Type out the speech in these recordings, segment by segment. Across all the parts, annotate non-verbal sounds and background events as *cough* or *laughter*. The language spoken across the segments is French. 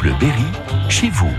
Bleu Berry, chez vous.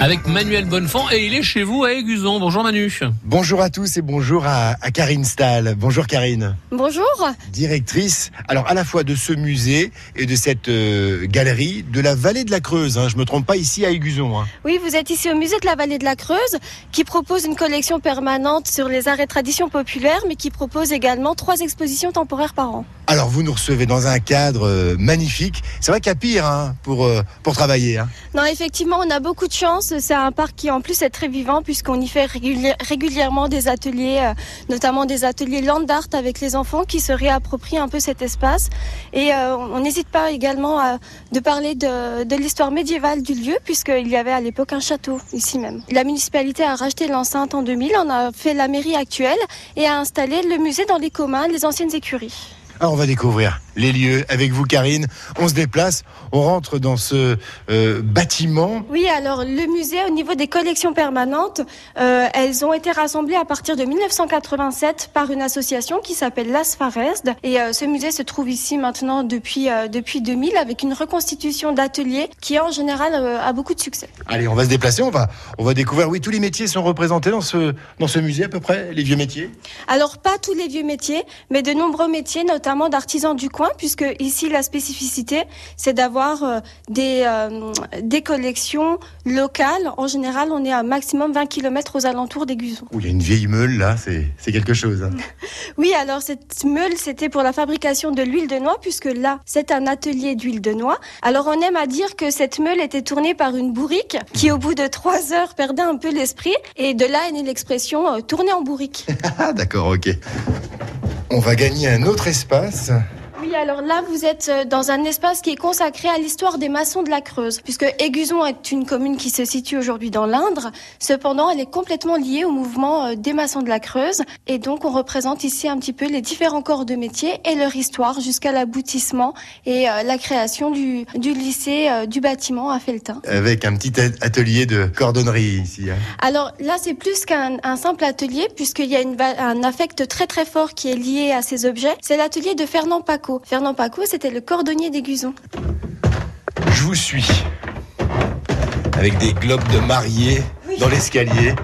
Avec Manuel Bonnefond et il est chez vous à Aiguzon. Bonjour Manu. Bonjour à tous et bonjour à, à Karine Stahl. Bonjour Karine. Bonjour. Directrice, alors à la fois de ce musée et de cette euh, galerie de la vallée de la Creuse. Hein, je me trompe pas ici à Aiguzon. Hein. Oui, vous êtes ici au musée de la vallée de la Creuse qui propose une collection permanente sur les arts et traditions populaires mais qui propose également trois expositions temporaires par an. Alors vous nous recevez dans un cadre euh, magnifique. C'est vrai qu'il y a pire hein, pour, euh, pour travailler. Hein. Non, effectivement, on a beaucoup de chance. C'est un parc qui en plus est très vivant puisqu'on y fait régulièrement des ateliers, euh, notamment des ateliers land art avec les enfants qui se réapproprient un peu cet espace. Et euh, on n'hésite pas également à, de parler de, de l'histoire médiévale du lieu puisqu'il y avait à l'époque un château ici même. La municipalité a racheté l'enceinte en 2000, en a fait la mairie actuelle et a installé le musée dans les communs, les anciennes écuries. Alors on va découvrir les lieux avec vous Karine. On se déplace, on rentre dans ce euh, bâtiment. Oui, alors le musée, au niveau des collections permanentes, euh, elles ont été rassemblées à partir de 1987 par une association qui s'appelle Las Faresd. Et euh, ce musée se trouve ici maintenant depuis, depuis 2000 avec une reconstitution d'ateliers qui en général a beaucoup de succès. Allez, on va se déplacer, on va, on va découvrir. Oui, tous les métiers sont représentés dans ce, dans ce musée à peu près, les vieux métiers? Alors pas tous les vieux métiers, mais de nombreux métiers, notamment d'artisans du coin, puisque ici la spécificité, c'est d'avoir euh, des, euh, des collections locales. En général, on est à maximum 20 km aux alentours des Guzons. Il y a une vieille meule là, c'est c'est quelque chose. hein. *laughs* Oui, alors cette meule, c'était pour la fabrication de l'huile de noix, puisque là, c'est un atelier d'huile de noix. Alors on aime à dire que cette meule était tournée par une bourrique qui, au bout de trois heures, perdait un peu l'esprit, et de là est née l'expression euh, tourner en bourrique. *laughs* Ah d'accord, ok. On va gagner un autre espace. Alors là, vous êtes euh, dans un espace qui est consacré à l'histoire des maçons de la Creuse, puisque Aiguzon est une commune qui se situe aujourd'hui dans l'Indre. Cependant, elle est complètement liée au mouvement euh, des maçons de la Creuse. Et donc, on représente ici un petit peu les différents corps de métier et leur histoire jusqu'à l'aboutissement et euh, la création du, du lycée du bâtiment à Feltin. Avec un petit atelier de cordonnerie ici. hein. Alors là, c'est plus qu'un un simple atelier, puisqu'il y a une un affect très très fort qui est lié à ces objets. C'est l'atelier de Fernand Paco. Fernand Paco, c'était le cordonnier d'Aiguzon. Je vous suis. Avec des globes de mariée dans l'escalier.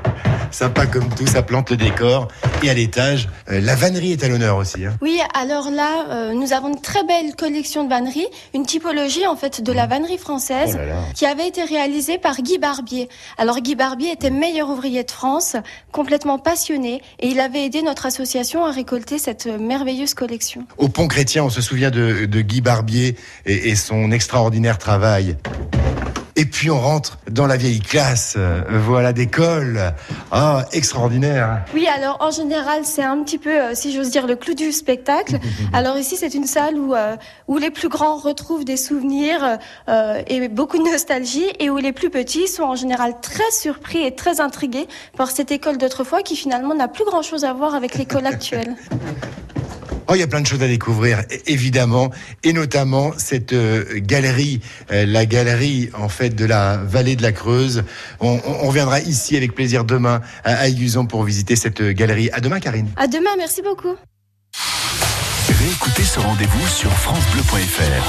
Sympa comme tout, ça plante le décor. Et à l'étage, euh, la vannerie est à l'honneur aussi. hein. Oui, alors là, euh, nous avons une très belle collection de vanneries, une typologie en fait de la vannerie française Oh là là. qui avait été réalisée par Guy Barbier. Alors Guy Barbier était meilleur ouvrier de France, complètement passionné, et il avait aidé notre association à récolter cette merveilleuse collection. Au Pont Chrétien, on se souvient de, de Guy Barbier et, et son extraordinaire travail. Et puis on rentre dans la vieille classe, euh, voilà, d'école. Ah, extraordinaire. Oui, alors en général, c'est un petit peu, euh, si j'ose dire, le clou du spectacle. *laughs* Alors ici, c'est une salle où, euh, où les plus grands retrouvent des souvenirs euh, et beaucoup de nostalgie, et où les plus petits sont en général très surpris et très intrigués par cette école d'autrefois qui finalement n'a plus grand-chose à voir avec l'école actuelle. *laughs* Oh, il y a plein de choses à découvrir, évidemment, et notamment cette euh, galerie, euh, la galerie en fait de la vallée de la Creuse. On, on- on reviendra ici avec plaisir demain à Aiguzon pour visiter cette euh, galerie. À demain, Karine. À demain, merci beaucoup. Réécoutez ce rendez-vous sur FranceBleu.fr.